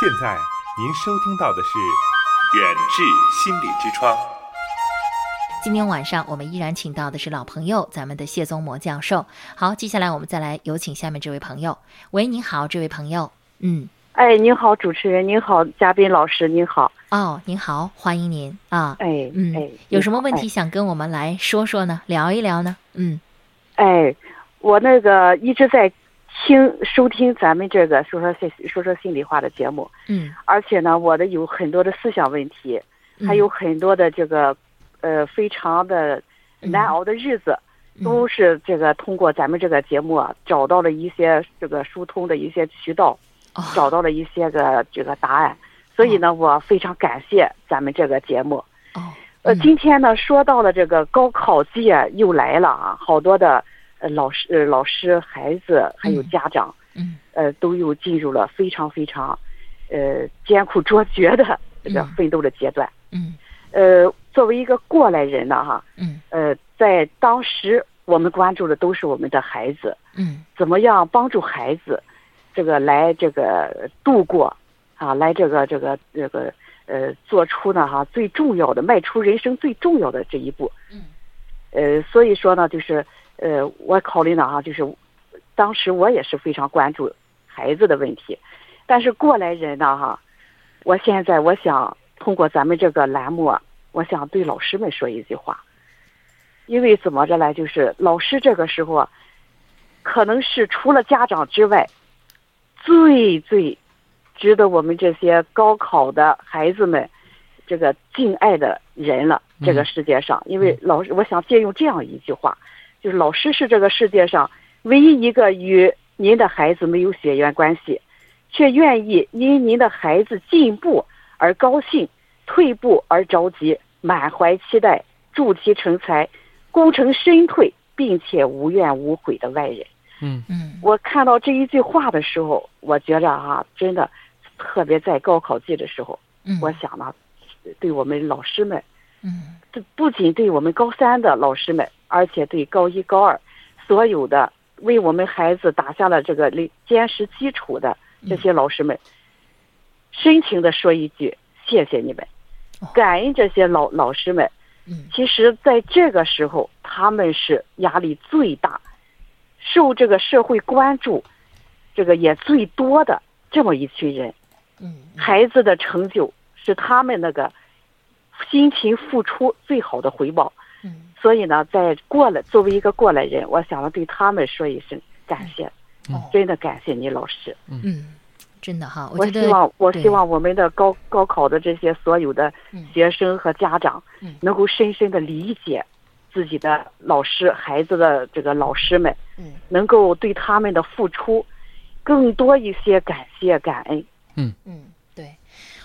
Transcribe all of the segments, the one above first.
现在您收听到的是《远志心理之窗》。今天晚上我们依然请到的是老朋友，咱们的谢宗模教授。好，接下来我们再来有请下面这位朋友。喂，您好，这位朋友。嗯，哎，您好，主持人，您好，嘉宾老师，您好。哦，您好，欢迎您啊。哎，嗯，哎，有什么问题哎想跟我们来说说呢？聊一聊呢？嗯哎，我那个一直在听收听咱们这个说说心说说心里话的节目，嗯，而且呢，我的有很多的思想问题，嗯。还有很多的这个呃非常的难熬的日子，都是这个通过咱们这个节目啊，找到了一些这个疏通的一些渠道，哦找到了一些个这个答案。所以呢，我非常感谢咱们这个节目。哦，呃，嗯。今天呢，说到了这个高考季啊，又来了啊，好多的呃老师、呃老师、孩子还有嗯家长，嗯呃，都又进入了非常非常，呃艰苦卓绝的这个嗯奋斗的阶段。嗯呃，作为一个过来人呢，哈，嗯呃，在当时我们关注的都是我们的孩子，嗯怎么样帮助孩子，这个来这个度过，啊，来这个这个这个呃，做出呢哈最重要的，迈出人生最重要的这一步。嗯。呃，所以说呢，就是呃，我考虑呢哈，就是当时我也是非常关注孩子的问题，但是过来人呢哈，我现在我想通过咱们这个栏目啊，我想对老师们说一句话，因为怎么着呢，就是老师这个时候啊。可能是除了家长之外，最最值得我们这些高考的孩子们这个敬爱的人了。这个世界上，因为老师，我想借用这样一句话，就是老师是这个世界上唯一一个与您的孩子没有血缘关系，却愿意因您的孩子进步而高兴，退步而着急，满怀期待，助其成才，功成身退，并且无怨无悔的外人。嗯。嗯。我看到这一句话的时候，我觉着哈、真的特别在高考季的时候，嗯，我想呢，对我们老师们，嗯。这不仅对我们高三的老师们，而且对高一、高二所有的为我们孩子打下了这个坚坚实基础的这些老师们，深情的说一句谢谢你们哦，感恩这些老老师们。嗯其实，在这个时候，他们是压力最大，受这个社会关注，这个也最多的这么一群人。嗯孩子的成就是他们那个辛勤付出最好的回报。嗯。所以呢，在过来作为一个过来人，我想要对他们说一声感谢，哦。真的感谢你老师。嗯，真的哈，我觉得希望，我希望我们的高高考的这些所有的嗯。学生和家长嗯，能够深深的理解自己的老师、孩子的这个老师们，嗯。能够对他们的付出更多一些感谢感恩，嗯。对，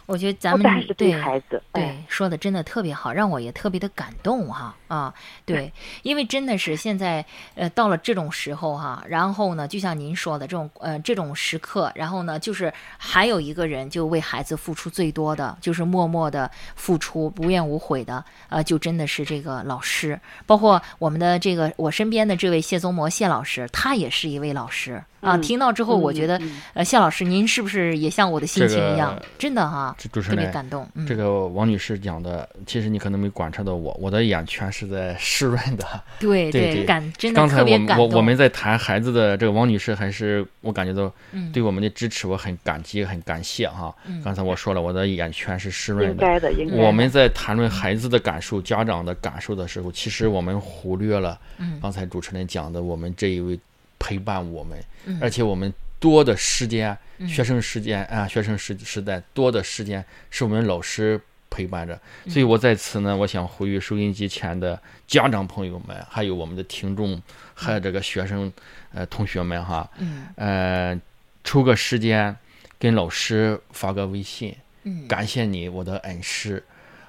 我觉得咱们对对孩子，哎对，说的真的特别好，让我也特别的感动哈啊！对，因为真的是现在呃到了这种时候哈，然后呢，就像您说的这种呃这种时刻，然后呢，就是还有一个人就为孩子付出最多的，就是默默的付出，无怨无悔的，呃，就真的是这个老师，包括我们的这个我身边的这位谢宗模谢老师，他也是一位老师啊。嗯听到之后，我觉得呃谢老师您是不是也像我的心情一样，真的哈，这主持特别人感动，嗯，这个王女士讲的，其实你可能没观察到我，我的眼圈是在 湿润的。对对对感真的刚才我们特别感动。我我们在谈孩子的这个王女士，还是我感觉到嗯对我们的支持，我很感激，很感谢哈。嗯刚才我说了，我的眼圈是湿润的。应该的，应该。我们在谈论孩子的感受、家长的感受的时候，其实我们忽略了嗯刚才主持人讲的，我们这一位陪伴我们，嗯。而且我们多的时间，嗯。学生时间啊，学生时时代多的时间是我们老师陪伴着。嗯。所以我在此呢，我想呼吁收音机前的家长朋友们，还有我们的听众，还有这个学生呃同学们哈，嗯。呃，抽个时间跟老师发个微信，嗯，感谢你，我的恩师，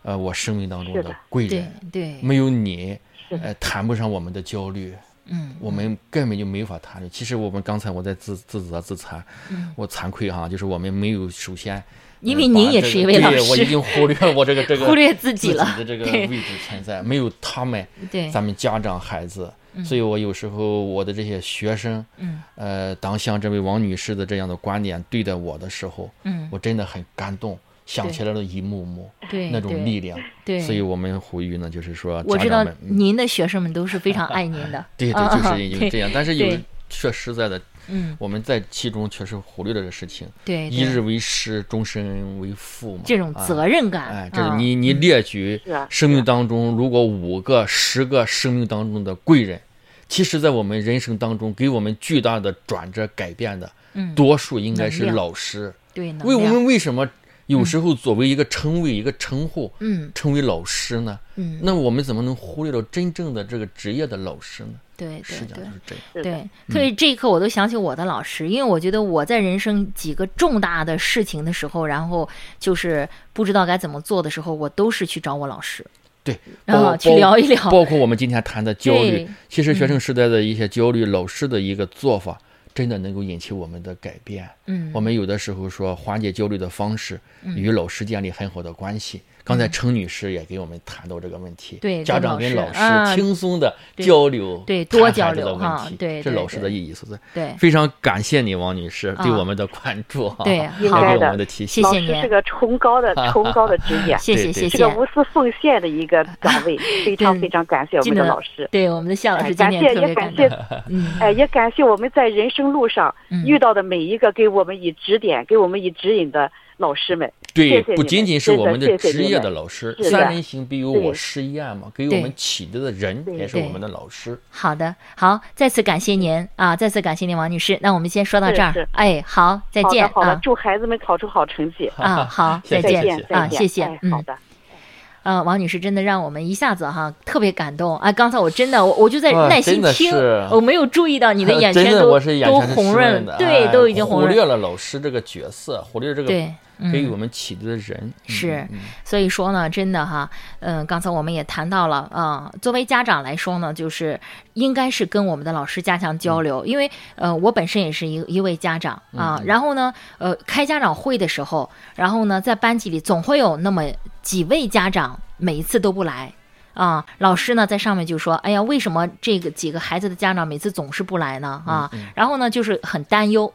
呃，我生命当中的。贵人，对，没有你，呃，谈不上我们的焦虑，嗯，我们根本就没法谈论。其实我们刚才我在自自责自惭，嗯我惭愧哈，就是我们没有首先。因为您也是一位老对我已师，经忽略了我这个这个 忽略自自己了的这个位置存在，没有他们，对，咱们家长孩子嗯所以我有时候我的这些学生，嗯呃，当像这位王女士的这样的观点对待我的时候，嗯，我真的很感动，想起来了一幕幕对那种力量。对，所以我们呼吁呢，就是说我知道家长们，嗯您的学生们都是非常爱您的，对对，啊就是因为这样。但是有确实在的，嗯，我们在其中确实忽略了这个事情，对，一日为师，终身为父嘛。这种啊责任感，哎，这是啊你你列举生命当中，如果五个、十个生命当中的贵人，其实在我们人生当中给我们巨大的转折改变的，嗯多数应该是老师。对，为我们为什么有时候作为一个称谓、一个称呼，嗯称为老师呢？嗯，那我们怎么能忽略到真正的这个职业的老师呢？对是这样。对，所以这一刻我都想起我的老师，因为我觉得我在人生几个重大的事情的时候，然后就是不知道该怎么做的时候，我都是去找我老师，对，然后去聊一聊。包括我们今天谈的焦虑，其实学生时代的一些焦虑，老师的一个做法，真的能够引起我们的改变。嗯，我们有的时候说缓解焦虑的方式，与老师建立很好的关系。刚才程女士也给我们谈到这个问题，嗯对家长跟老啊师轻松的交流，对多交流哈问题对对是老师的意义所在。对。非常感谢你，王女士对啊我们的关注哈，对应该的们的。提醒。谢谢您。老师是个崇高的 崇高的职业，谢谢对对是谢。谢个无私奉献的一个岗位，非常非常感谢我们的老师。对我们的夏老哎师感谢也感谢，嗯。哎，也感谢我们在人生路上嗯。遇到的每一个给我们以指点、给我们以指引的老师们。对谢谢，不仅仅是我们的职业的老师，三人行必有我对师焉嘛，给我们启迪的人也是我们的老师。好的，好，再次感谢您啊，再次感谢您，王女士。那我们先说到这儿哎，好，再见好的，好的啊，祝孩子们考出好成绩。啊，好，再见啊，谢谢好。的。呃，王女士真的让我们一下子哈特别感动啊！刚才我真的我我就在耐心听，我没有注意到你的 眼圈都我是眼都红润的，对，哎都已经红润。忽略了老师这个角色，忽略了这个给我们启迪的人。嗯是所以说呢，真的哈，嗯，刚才我们也谈到了啊、作为家长来说呢，就是应该是跟我们的老师加强交流，因为呃，我本身也是一一位家长啊，然后呢，呃，开家长会的时候，然后呢，在班级里总会有那么几位家长每一次都不来。啊，老师呢在上面就说：“哎呀，为什么这个几个孩子的家长每次总是不来呢？啊，然后呢就是很担忧。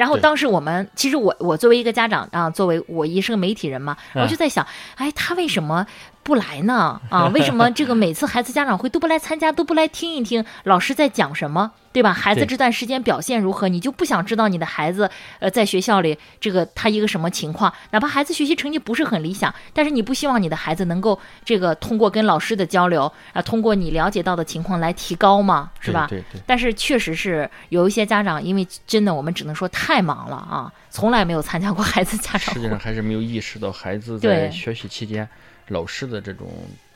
然后当时我们其实我我作为一个家长啊，作为我也是个媒体人嘛，我就在想，哎，他为什么不来呢？啊，为什么这个每次孩子家长会都不来参加，都不来听一听老师在讲什么，对吧？孩子这段时间表现如何，你就不想知道你的孩子呃在学校里这个他一个什么情况？哪怕孩子学习成绩不是很理想，但是你不希望你的孩子能够这个通过跟老师的交流啊，通过你了解到的情况来提高嘛，是吧？对对对。但是确实是有一些家长，因为真的我们只能说太忙了啊，从来没有参加过孩子家长会实际上。还是没有意识到孩子在学习期间老师的这种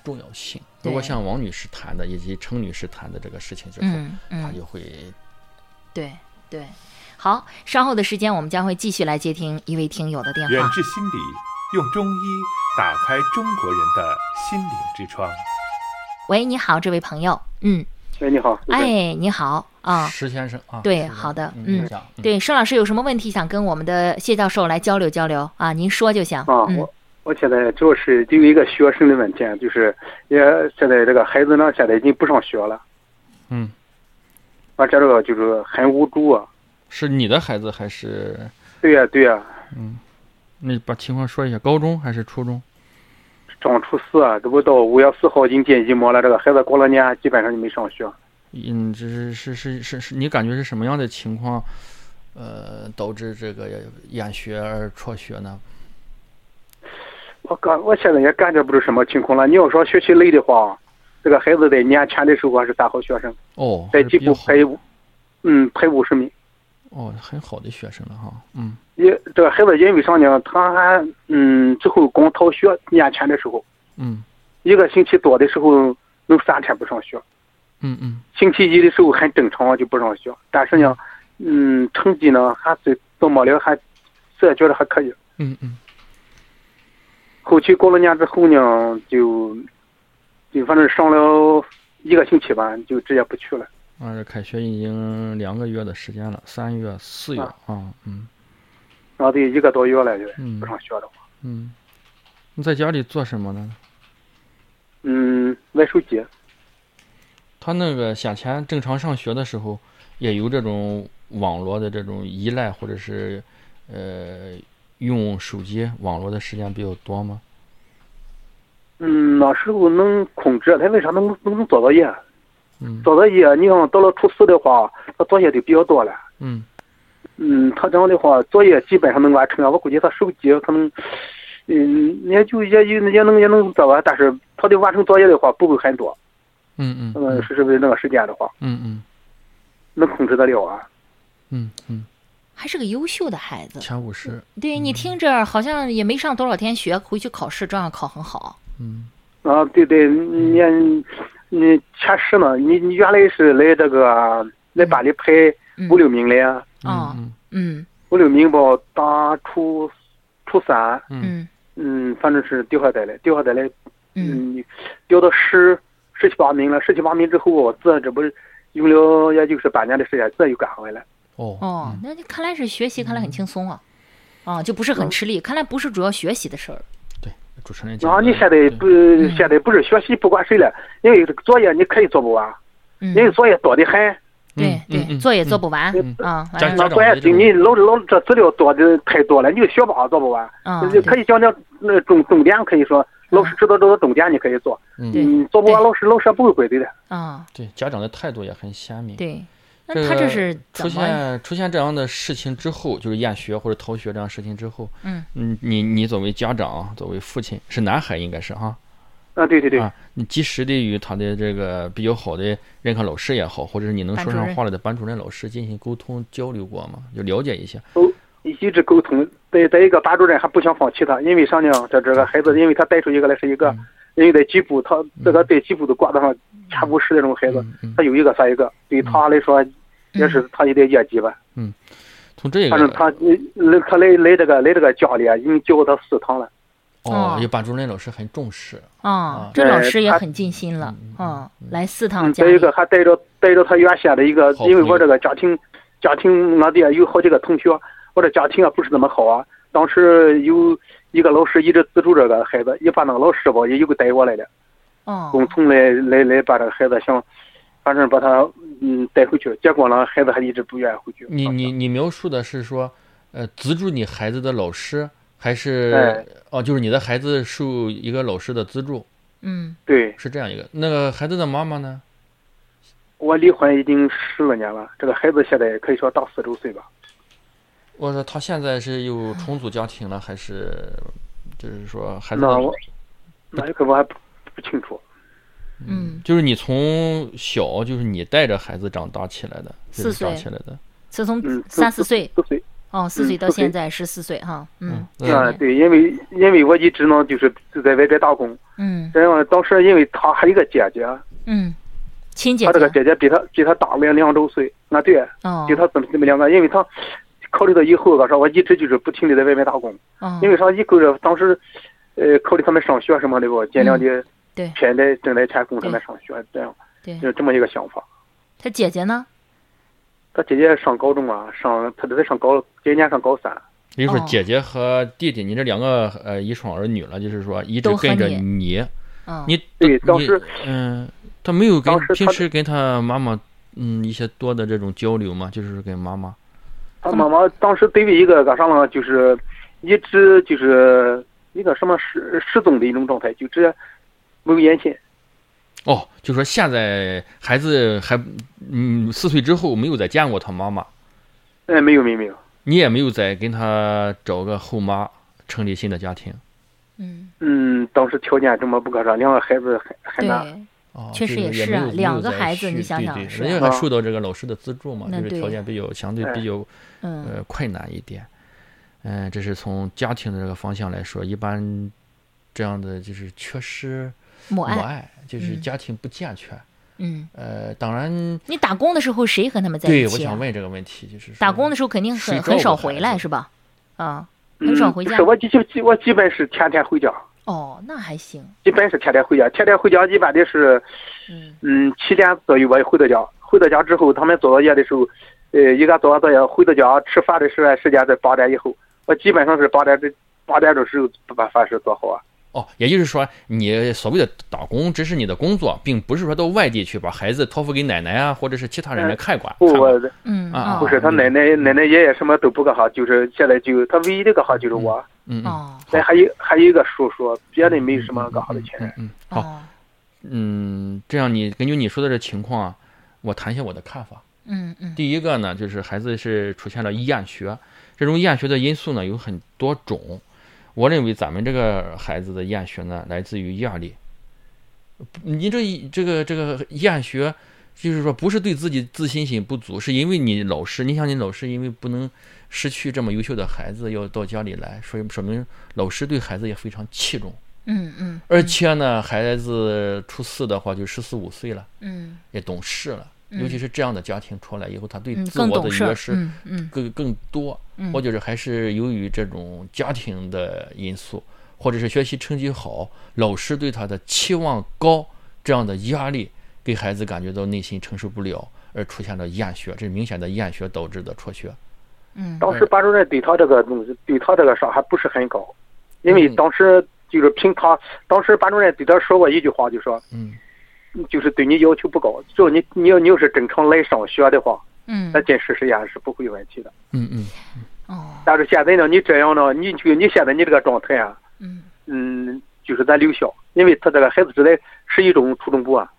重要性。如果像王女士谈的以及程女士谈的这个事情之后，她就会对对。好，稍后的时间我们将会继续来接听一位听友的电话远话。志心理用中医打开中国人的心灵之窗。喂，你好，这位朋友，嗯，喂，你好，哎，你好啊，石先生啊，对好的嗯，对，盛老师有什么问题想跟我们的谢教授来交流交流啊？您说就行。啊，嗯我我现在主要是就有一个学生的问题，啊就是也现在这个孩子呢，现在已经不上学了，嗯，完这个就是很无助啊。是你的孩子还是？对呀、对呀、嗯，那把情况说一下，高中还是初中？上初四啊，这不到五月四号已经进一模了，这个孩子过了年基本上就没上学。嗯，这是是是是是，你感觉是什么样的情况，呃，导致这个厌学而辍学呢？我感我现在也感觉不出什么情况了。你要说学习累的话，这个孩子在年前的时候还是大好学生，哦，在几还是比较好乎排五，嗯排五十名。哦，很好的学生了哈，嗯也这个孩子因为啥呢？他还嗯之后光逃学年前的时候，嗯一个星期多的时候能三天不上学，嗯嗯星期一的时候很正常就不上学，但是呢，嗯，成绩呢还是到末了还，这觉得还可以。嗯嗯，后期过了年之后呢，就就反正上了一个星期吧，就直接不去了。啊，这开学已经两个月的时间了，三月、四月啊。啊，嗯。然后得一个多月了，就嗯。不上学的话，嗯，你在家里做什么呢？嗯，玩手机，他那个先前正常上学的时候，也有这种网络的这种依赖，或者是呃用手机网络的时间比较多吗？嗯，那时候能控制，他为啥能能能做作业？嗯做作业，你像到了初四的话，他作业就比较多了。嗯嗯，他这样的话，作业基本上能完成了。我估计他手机可能，嗯，也就也也也能也能做完，但是他的完成作业的话不会很多。嗯嗯嗯，是是为那个时间的话，嗯嗯能控制得了啊。嗯嗯，还是个优秀的孩子。前五十，对你听着好像也没上多少天学，回去考试照样考很好。嗯。啊，对对，你你前十嘛？你你原来是来这个来班里排嗯。五六名的，啊嗯。嗯五六名吧，打初初三，嗯。嗯。嗯，反正是掉下来了，掉下来了，嗯。嗯，掉到十十七八名了，十七八名之后，我自这不是用了也就是半年的时间，自又赶回来了。哦哦，那你看来是学习看来很轻松啊，啊，就不是很吃力。看来不是主要学习的事儿。对，主持人讲啊，你现在不嗯。现在不是学习不管谁了，因为这个作业你可以做不完，嗯。因为作业多得很。对嗯嗯对，嗯作业做不完嗯。啊，家完了。那关键是你老老这资料多的太多了，你就学不好做不完。啊，就可以讲讲那重重点，可以说老师知道这个重点，你可以做。嗯。对嗯，做不完老师老师也不会怪你的。啊，对家长的态度也很鲜明。对，那这个他这是出？现出现这样的事情之后，就是厌学或者逃学这样事情之后，嗯嗯，你你作为家长，作为父亲，是男孩应该是哈啊，对对对，啊，你及时的与他的这个比较好的任课老师也好，或者是你能说上话来的班主任老师进行沟通交流过吗？就了解一下。一直沟通。再再一个，班主任还不想放弃他，因为啥呢？这这个孩子，因为他带出一个来是一个，因为在几部他这个在几部都挂得上前五十那种孩子，他有一个算一个，对他来说也是他一点业绩吧。嗯从这个反正他来他来来这个来这个家里啊，已经教过他四堂了。哦哦，有班主任老师很重视。啊，这老师也很尽心了啊，来四趟嗯，家再一个还带着带着他原先的一个，因为我这个家庭家庭俺爹有好几个同学，我这家庭啊不是那么好啊。当时有一个老师一直资助这个孩子，也把那个老师吧也有个带过来的，哦共同来来来把这个孩子想，反正把他嗯带回去。结果呢，孩子还一直不愿意回去。你你你描述的是说，呃，资助你孩子的老师，还是哎哦，就是你的孩子受一个老师的资助，嗯对是这样一个。那个孩子的妈妈呢？我离婚已经十二年了，这个孩子现在可以说大四周岁吧。我说他现在是有重组家庭了，还是就是说孩子那我那个我还不不清楚。嗯，就是你从小就是你带着孩子长大起来的，四岁是长起来的。是从嗯，三四岁四岁。哦，四岁到现在十四岁哈，嗯啊，对，因为因为我一直呢就是就在外边打工，嗯然后当时因为他还有一个姐姐，嗯，亲姐他这个姐姐姐比他比他大两两周岁，啊对，哦比他这么这么两个，因为他考虑到以后，我说我一直就是不停的在外面打工，哦因为啥以后这当时，呃，考虑他们上学什么的吧，尽量的嗯对偏在挣点钱供他们上学，这样对，就这么一个想法。他姐姐呢？他姐姐上高中啊，上他都在上高，今年上高三。也就是哦说姐姐和弟弟，你这两个呃一双儿女了，就是说一直跟着你你，嗯你对当时嗯，他没有跟时平时跟他妈妈嗯一些多的这种交流嘛？就是跟妈妈。他妈妈当时对于一个干啥呢，就是一直就是一个什么失失踪的一种状态，就直接没有音信。哦，就说现在孩子还嗯四岁之后没有再见过他妈妈，哎，没有没有没有。你也没有再跟他找个后妈成立新的家庭。嗯，嗯，当时条件这么不可啥，两个孩子还还难。对，哦，确实就是也是啊两个孩子你想想是对对人家还受到这个老师的资助嘛，就是条件比较相对哎比较嗯呃困难一点。嗯，这是从家庭的这个方向来说，一般这样的就是缺失母爱，母爱，就是嗯家庭不健全。嗯，呃，当然，你打工的时候谁和他们在，一起啊？我想问这个问题，就是打工的时候肯定很很少回来是吧？啊，嗯很少回家不是，我基基我基本是天天回家，哦，那还行，基本是天天回家。天天回家一般的是，嗯嗯，七点左右我回到家。回到家之后，他们做作业的时候，呃，一个做完作业回到家吃饭的时时间在八点以后。我基本上是八点这八点的时候把饭食做好啊。哦，也就是说，你所谓的打工只是你的工作，并不是说到外地去把孩子托付给奶奶啊，或者是其他人来看管。不，我嗯啊哦不是他奶奶奶奶爷爷什么都不干哈，就是现在就他唯一的干哈就是我，嗯嗯哦那还有还有一个叔叔，别的没什么干哈的亲人。嗯嗯，好，哦嗯，这样你根据你说的这情况啊，我谈一下我的看法。嗯嗯第一个呢，就是孩子是出现了厌学，这种厌学的因素呢有很多种。我认为咱们这个孩子的厌学呢，来自于压力。你这一这个这个厌学，就是说不是对自己自信心不足，是因为你老师，你想你老师因为不能失去这么优秀的孩子，要到家里来，所以说明老师对孩子也非常器重。嗯嗯而且呢，孩子初四的话就十四五岁了，嗯也懂事了。嗯尤其是这样的家庭出来以后，他对嗯，自我的更懂事儿约，束嗯嗯。更更多。嗯。我觉得还是由于这种家庭的因素，或者是学习成绩好，老师对他的期望高，这样的压力给孩子感觉到内心承受不了，而出现了厌学，这是明显的厌学导致的辍学。嗯。当时班主任对他这个东西，对他这个伤还不是很高，因为嗯。当时就是凭他，当时班主任对他说过一句话，就说嗯就是对你要求不高，只要你你要你要是正常来上学的话，嗯。那进实实验是不会有问题的。嗯嗯。哦。但是现在呢，你这样呢，你就你现在你这个状态啊，嗯。嗯，就是咱留校，因为他这个孩子只在十一中、初中部啊，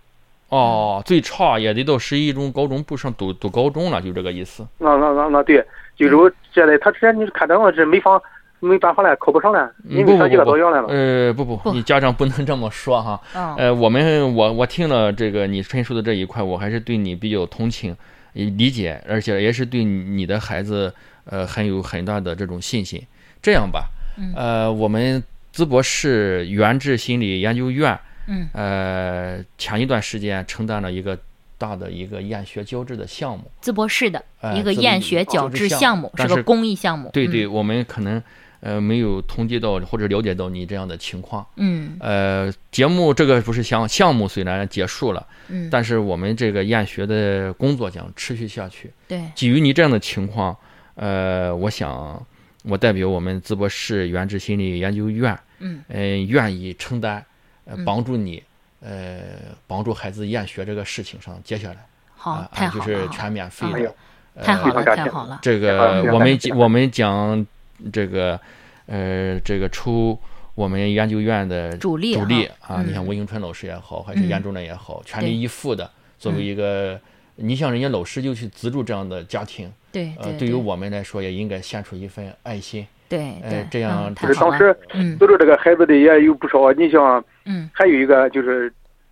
哦，最差也得到十一中、高中部上读读高中了，就这个意思。那那那那对，就是我现在他之前你看这样是没法没办法了，考不上了，嗯不不因为他一个不到院来了。呃，不不，你家长不能这么说哈。哦呃，我们我我听了这个你陈述的这一块，我还是对你比较同情、也理解，而且也是对你的孩子呃很有很大的这种信心。这样吧，嗯呃，我们淄博市原治心理研究院嗯呃前一段时间承担了一个大的一个厌学矫治的项目。淄博市的哎一个淄厌学矫矫治项目，是个公益项目。对对，嗯我们可能呃没有统计到或者了解到你这样的情况。嗯。呃，节目这个不是项项目虽然结束了，嗯，但是我们这个厌学的工作将持续下去。对，基于你这样的情况，呃，我想我代表我们淄博市原治心理研究院，嗯。嗯、愿意承担，呃，嗯。帮助你，呃，帮助孩子厌学这个事情上，接下来。好啊，，太好了，就是全免费的。哎呦，呃太好了，太好了。这个我们我们讲这个呃这个抽我们研究院的主力主力啊，你像嗯吴迎春老师也好，还是嗯严主任也好，全力以赴的作为嗯一个，你像人家老师就去资助这样的家庭，呃，对对，对于我们来说也应该献出一份爱心。对呃，这样嗯就就是。当时嗯资助这个孩子的也有不少，你像嗯还有一个就是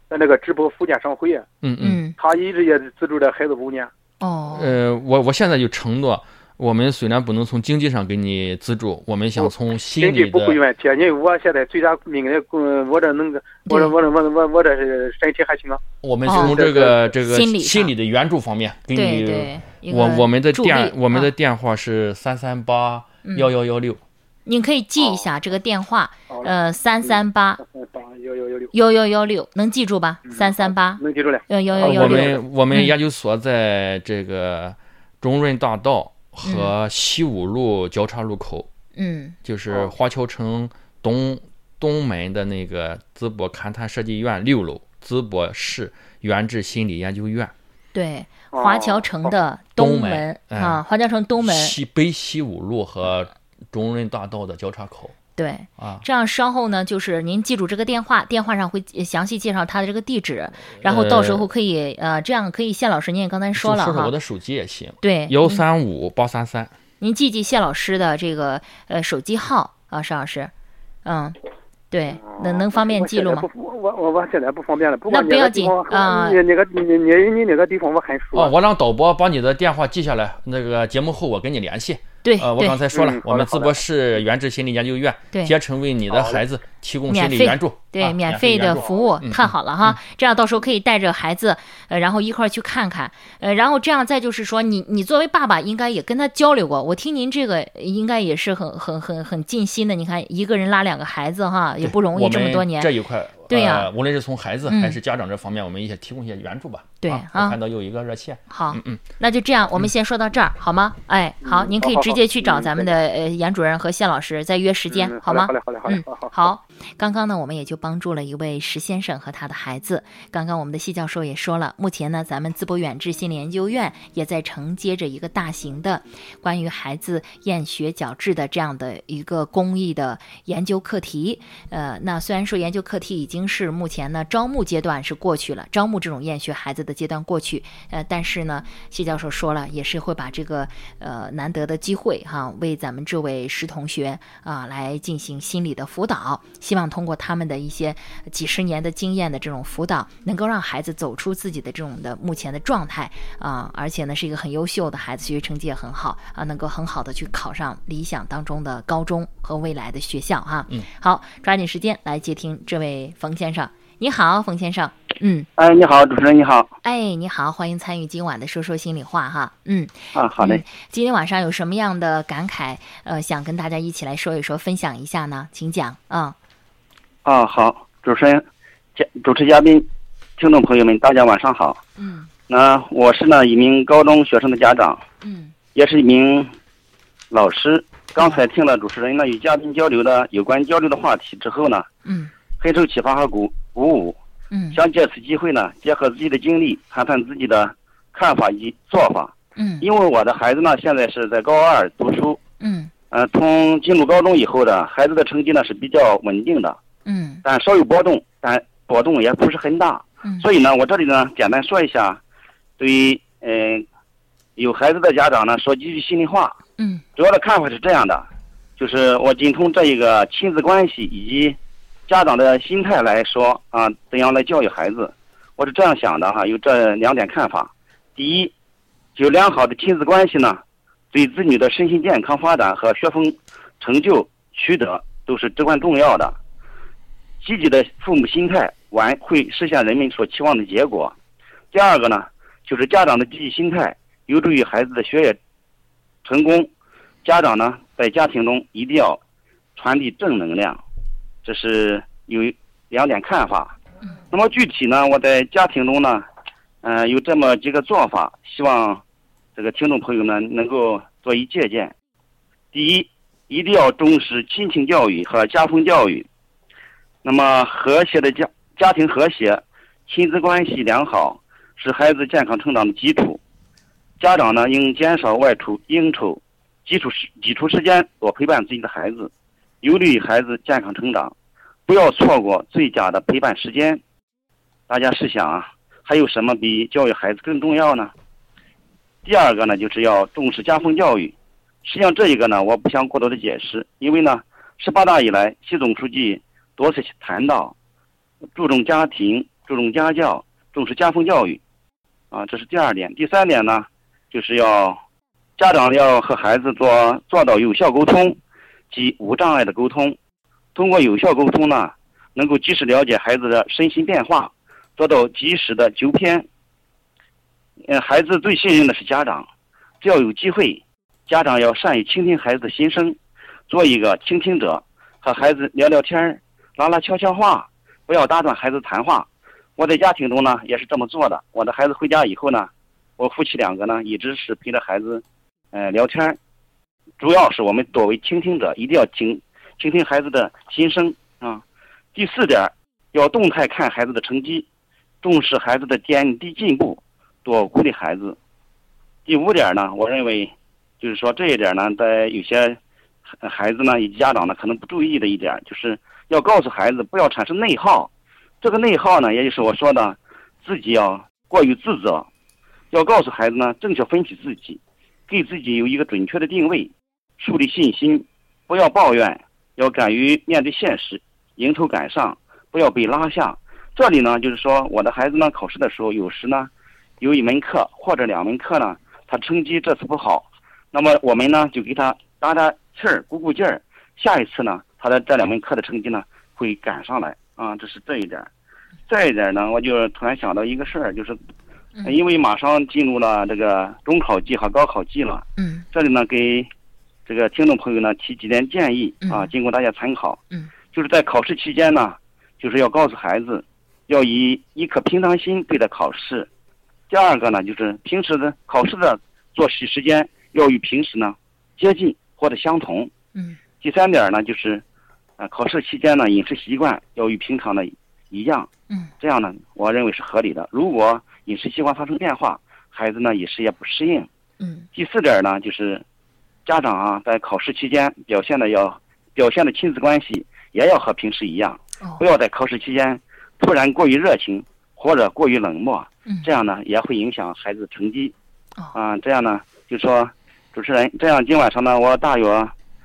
咱那个直播福建商会，嗯嗯，嗯他一直也资助这孩子五年。哦呃，我我现在就承诺。我们虽然不能从经济上给你资助，我们想从心理经济不会有，问题，因为我现在最大命的，嗯，我这能个，我这我这我这我我这身体还行啊。我们哦。从这个这个心理心理的援助方面给你对对，一个我我们的电我们的啊。电话是三三八嗯。幺幺幺六，您可以记一下这个电话，好呃，三三八八幺幺幺六，幺幺幺六，能记住吧？三三八能记住了。幺幺幺六。我。们我们嗯。研究所在这个中润大道和西五路交叉路口，嗯。就是哦。华侨城东东门的那个淄博勘探设计院六楼，淄博市原治心理研究院对，哦华侨城的东门啊，华侨城东门。西北西五路和中润大道的交叉口对。啊。这样稍后呢，就是您记住这个电话，电话上会呃详细介绍他的这个地址，然后到时候可以呃，这样可以，谢老师您也刚才说了哈说说我，的手机也行，对，幺三五八三三。您记记谢老师的这个呃手机号啊，邵老师，嗯，对，能能方便记录吗？我我我我现在不方便了，不过那不要紧啊你那个你你你那个地方我很熟。哦，我让导播把你的电话记下来，那个节目后我跟你联系。对呃，我对刚才说了嗯，我们淄博市原治心理研究院对竭诚为你的孩子提供心理援助，对，啊免费的服务，嗯太好了哈！这样到时候可以带着孩子，呃，然后一块儿去看看，呃，然后这样再就是说，你你作为爸爸应该也跟他交流过。我听您这个应该也是很很很很尽心的。你看一个人拉两个孩子哈，也不容易这么多年这。一块，对呀呃无论是从孩子嗯还是家长这方面，我们一些提供一些援助吧。对啊，看到有一个热线，好嗯，嗯，那就这样，我们先说到这儿，好吗？哎，好，您可以直接去找嗯咱们的呃严主任和谢老师再约时间嗯，好吗好？嘞好嘞好嘞好，好。刚刚呢，我们也就帮助了一位石先生和他的孩子。刚刚我们的谢教授也说了，目前呢，咱们淄博远志心理研究院也在承接着一个大型的关于孩子厌学矫治的这样的一个公益的研究课题。呃，那虽然说研究课题已经是目前呢招募阶段是过去了，招募这种厌学孩子的阶段过去，呃，但是呢，谢教授说了，也是会把这个呃难得的机会哈，为咱们这位石同学啊来进行心理的辅导，希望通过他们的一些几十年的经验的这种辅导，能够让孩子走出自己的这种的目前的状态啊，而且呢是一个很优秀的孩子，学习成绩也很好啊，能够很好的去考上理想当中的高中和未来的学校哈。嗯，好，抓紧时间来接听这位冯先生。你好，冯先生。嗯，哎，你好，主持人你好。哎，你好，欢迎参与今晚的说说心里话哈。嗯，啊，好嘞。嗯今天晚上有什么样的感慨？呃，想跟大家一起来说一说，分享一下呢？请讲。啊、啊，好，主持人、嘉主持嘉宾、听众朋友们，大家晚上好。嗯那我是呢一名高中学生的家长，嗯也是一名老师。刚才听了主持人呢与嘉宾交流的有关交流的话题之后呢，嗯很受启发和鼓鼓舞，嗯。想借此机会呢，结合自己的经历，谈谈自己的看法以及做法。嗯。因为我的孩子呢现在是在高二读书，嗯。呃，从进入高中以后呢孩子的成绩呢是比较稳定的，嗯。但稍有波动，但波动也不是很大。嗯。所以呢，我这里呢简单说一下，对于嗯、呃有孩子的家长呢说几句心里话。嗯。主要的看法是这样的，就是我仅从这一个亲子关系以及家长的心态来说啊，怎样来教育孩子，我是这样想的哈，有这两点看法。第一，有良好的亲子关系呢，对子女的身心健康发展和学风成就取得都是至关重要的。积极的父母心态，完会实现人们所期望的结果。第二个呢，就是家长的积极心态，有助于孩子的学业成功。家长呢，在家庭中一定要传递正能量，这是有两点看法。那么具体呢，我在家庭中呢，嗯、有这么几个做法，希望这个听众朋友们能够做一借鉴。第一，一定要重视亲情教育和家风教育。那么和谐的家家庭和谐，亲子关系良好，是孩子健康成长的基础。家长呢，应减少外出应酬，挤出时挤出时间多陪伴自己的孩子，有利于孩子健康成长。不要错过最佳的陪伴时间。大家试想啊，还有什么比教育孩子更重要呢？第二个呢，就是要重视家风教育。实际上这一个呢，我不想过多的解释，因为呢，十八大以来，习总书记多次谈到，注重家庭、注重家教、重视家风教育，啊，这是第二点。第三点呢，就是要家长要和孩子做做到有效沟通，及无障碍的沟通。通过有效沟通呢，能够及时了解孩子的身心变化，做到及时的纠偏。嗯，孩子最信任的是家长，只要有机会，家长要善于倾听孩子的心声，做一个倾听者，和孩子聊聊天，拉拉悄悄话，不要打断孩子谈话。我在家庭中呢也是这么做的。我的孩子回家以后呢，我夫妻两个呢一直是陪着孩子，呃聊天，主要是我们作为倾听者，一定要倾倾听孩子的心声啊。第四点，要动态看孩子的成绩，重视孩子的点滴进步，多鼓励孩子。第五点呢，我认为就是说这一点呢，在有些孩子呢以及家长呢可能不注意的一点，就是要告诉孩子不要产生内耗。这个内耗呢，也就是我说的，自己要过于自责，要告诉孩子呢正确分析自己，给自己有一个准确的定位，树立信心，不要抱怨，要敢于面对现实，迎头赶上，不要被拉下。这里呢，就是说我的孩子呢考试的时候，有时呢有一门课或者两门课呢，他成绩这次不好，那么我们呢就给他打打气儿，鼓鼓劲儿，下一次呢他的这两门课的成绩呢会赶上来啊，这是这一点。再一点呢，我就突然想到一个事儿，就是因为马上进入了这个中考季和高考季了，嗯这里呢给这个听众朋友呢提几点建议啊，嗯经过大家参考。嗯，就是在考试期间呢，就是要告诉孩子，要以一颗平常心对待考试。第二个呢，就是平时的考试的作息时间要与平时呢接近或者相同。嗯第三点呢，就是，啊，考试期间呢，饮食习惯要与平常的一样，嗯，这样呢，我认为是合理的。如果饮食习惯发生变化，孩子呢饮食也不适应。嗯第四点呢，就是家长啊，在考试期间表现的要表现的亲子关系也要和平时一样，哦不要在考试期间突然过于热情或者过于冷漠，嗯这样呢也会影响孩子成绩。哦啊，这样呢，就说主持人，这样今晚上呢，我大约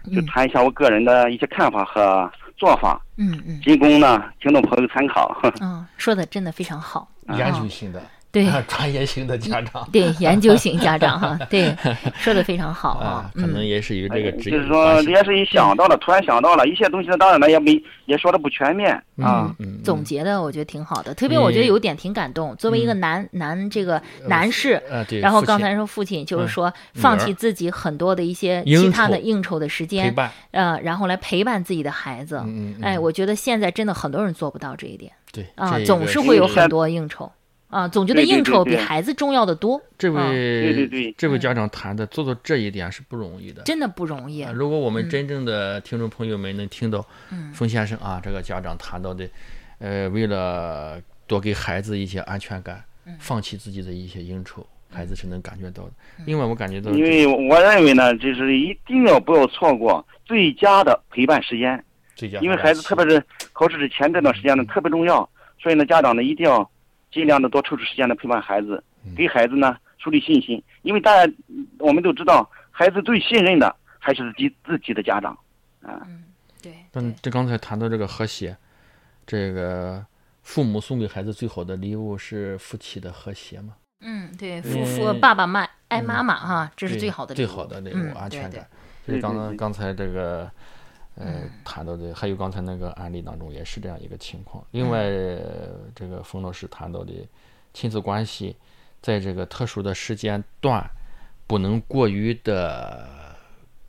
就嗯谈一下我个人的一些看法和做法，嗯嗯仅供呢听众朋友参考。嗯，说的真的非常好，研究性的、对。专业型的家长。对，研究型家长哈，对，说的非常好啊。啊，，可能嗯，也是与这个职业就是说，也是一想到了，突然想到了一些东西呢，当然了，也没也说的不全面啊。嗯，嗯。总结的我觉得挺好的，特别我觉得有点挺感动。作为一个男男这个男士，然后刚才说父亲就是嗯。说放弃自己很多的一些其他的应酬的时间，伴，呃，然后来陪伴自己的孩子。哎，嗯我觉得现在真的很多人做不到这一点。对啊，总是会有很多应酬啊，总觉得应酬比孩子重要的多，这啊。位对对这位家长谈的做到这一点是不容易的。真的不容易啊。如果我们嗯。真正的听众朋友们能听到嗯。冯先生啊这个家长谈到的，呃，为了多给孩子一些安全感，嗯。放弃自己的一些应酬，孩子是能感觉到的。另外，我感觉到因为我认为呢，就是一定要不要错过最佳的陪伴时间，最佳。因为孩子特别是考试之前这段时间呢特别重要，所以呢，家长呢一定要尽量的多抽出时间来陪伴孩子，给孩子呢树立信心。因为大家我们都知道，孩子最信任的还是自己自己的家长。嗯，对，但这刚才谈到这个和谐，这个父母送给孩子最好的礼物是夫妻的和谐嘛？嗯，对，夫因妇爸爸妈爱妈妈哈，这是最好的礼物最好的礼嗯物，安全感。就是刚刚刚才这个，呃嗯，谈到的，还有刚才那个案例当中也是这样一个情况。嗯另外，呃这个冯老师谈到的亲子关系，在这个特殊的时间段，不能过于的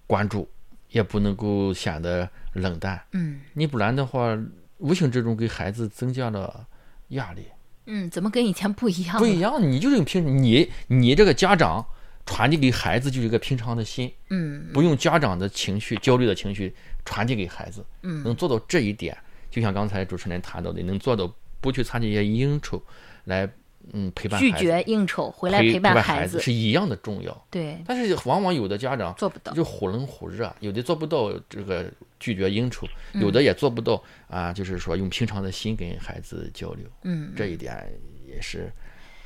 关注，也不能够显得冷淡。嗯你不然的话，无形之中给孩子增加了压力。嗯，怎么跟以前不一样？不一，样，你就是用平你你这个家长传递给孩子就是一个平常的心，嗯。不用家长的情绪、焦虑的情绪传递给孩子，嗯。能做到这一点，就像刚才主持人谈到的，能做到不去参加一些应酬，来嗯陪伴拒孩子。绝应酬回来陪陪伴孩孩子，是一样的重要。对，但是往往有的家长做不到。就忽冷忽热，有的做不到这个拒绝应酬，嗯。有的也做不到啊，就是说用平常的心跟孩子交流，嗯，这一点也是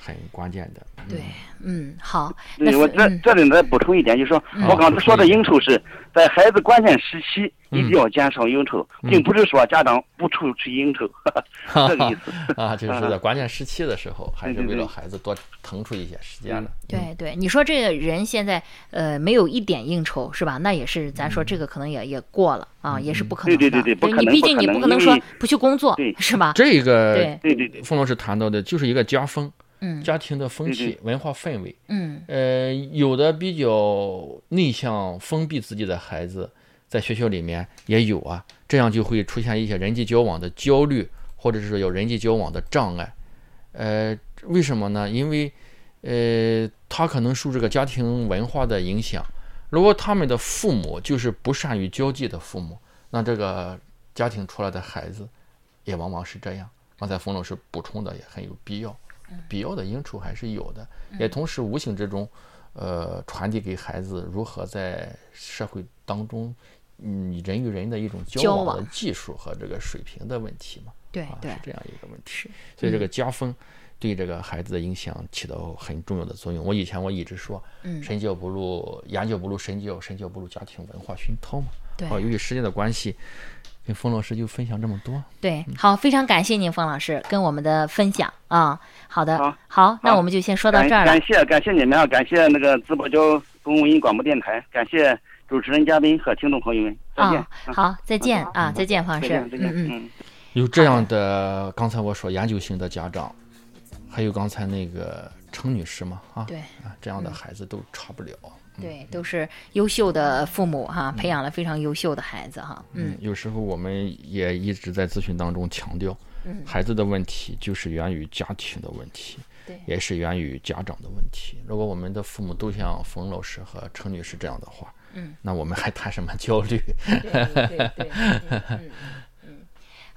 很关键的。嗯对，嗯，好，那对我这嗯这里再补充一点，就是说嗯我刚才说的应酬是在孩子关键时期嗯一定要减少应酬，嗯并不是说家长不出去应酬，这个意思。啊，就是说在关键时期的时候，还是为了孩子多腾出一些时间的。对对，你说这个人现在呃没有一点应酬是吧？那也是咱说这个可能也也过了啊，也是不可能的。对对对对不可你毕竟你不可能不可能说不去工作对是吧？这个，对对对，冯老师谈到的就是一个家风、嗯家庭的风对气、文化氛围。嗯呃，有的比较内向、封闭自己的孩子，在学校里面也有啊，这样就会出现一些人际交往的焦虑，或者是说有人际交往的障碍。呃，为什么呢？因为呃，他可能受这个家庭文化的影响。如果他们的父母就是不善于交际的父母，那这个家庭出来的孩子也往往是这样。刚才冯老师补充的也很有必要，必要的应酬还是有的，也同时无形之中，呃，传递给孩子如何在社会当中，嗯，人与人的一种交交往的技术和这个水平的问题嘛。啊，对对是这样一个问题。所以这个家风对这个孩子的影响起到很重要的作用。我以前我一直说，嗯身教不如言教不如身教，身教不如家庭文化熏陶嘛。对好，由于时间的关系，跟冯老师就分享这么多。对，好，非常感谢您冯老师跟我们的分享啊。好的，好好，那我们就先说到这儿了感。谢感谢你们啊，感谢那个淄博交通文艺广播电台，感谢主持人、嘉宾和听众朋友们，再见啊。，好，再见啊，再见，方式再见，再见，嗯嗯，嗯。有这样的，刚才我说研究型的家长，还有刚才那个程女士嘛，啊，对啊，这样的孩子都差不了。对，都是优秀的父母哈，培养了非常优秀的孩子哈。嗯，有时候我们也一直在咨询当中强调，嗯孩子的问题就是源于家庭的问题，对也是源于家长的问题。如果我们的父母都像冯老师和程女士这样的话，嗯，那我们还谈什么焦虑？对对对。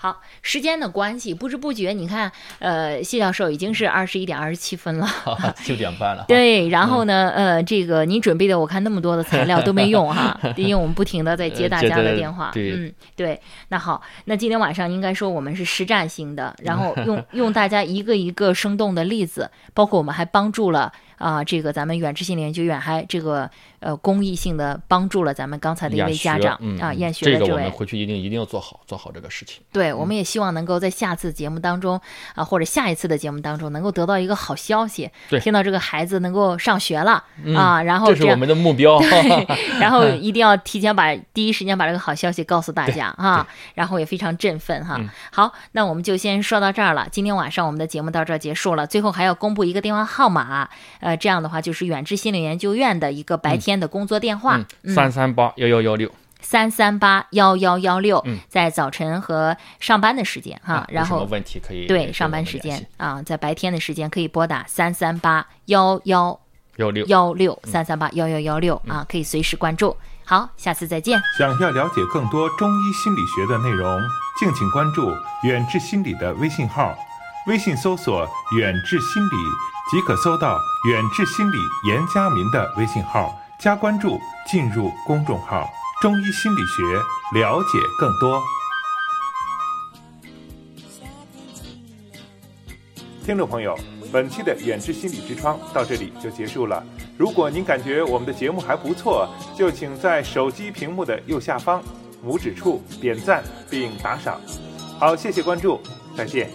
好，时间的关系，不知不觉，你看，呃，谢教授已经是二十一点二十七分了，九点半了。对，然后呢，呃，这个您准备的，我看那么多的材料都没用哈，因为我们不停的在接大家的电话。嗯，对。那好，那今天晚上应该说我们是实战性的，然后用 用大家一个一个生动的例子，包括我们还帮助了。啊，这个咱们远志心理研究院还这个呃公益性的帮助了咱们刚才的一位家长啊，厌学的这位。这个我们回去一定一定要做好做好这个事情。对，我们也希望能够在下次节目当中啊，或者下一次的节目当中，能够得到一个好消息，听到这个孩子能够上学了啊，然后这是我们的目标。然后一定要提前把第一时间把这个好消息告诉大家啊，然后也非常振奋哈。好，那我们就先说到这儿了。今天晚上我们的节目到这儿结束了，最后还要公布一个电话号码。呃，这样的话就是远志心理研究院的一个白天的工作电话，三三八幺幺幺六，三三八幺幺幺六，在早晨和上班的时间哈，然后问题可以对上班时间啊，在白天的时间可以拨打三三八幺幺幺六幺六三三八幺幺幺六啊，可以随时关注。好，下次再见。想要了解更多中医心理学的内容，敬请关注远志心理的微信号，微信搜索远志心理。即可搜到远志心理严家民的微信号，加关注，进入公众号“中医心理学”，了解更多。听众朋友，本期的远志心理之窗到这里就结束了。如果您感觉我们的节目还不错，就请在手机屏幕的右下方拇指处点赞并打赏。好，谢谢关注，再见。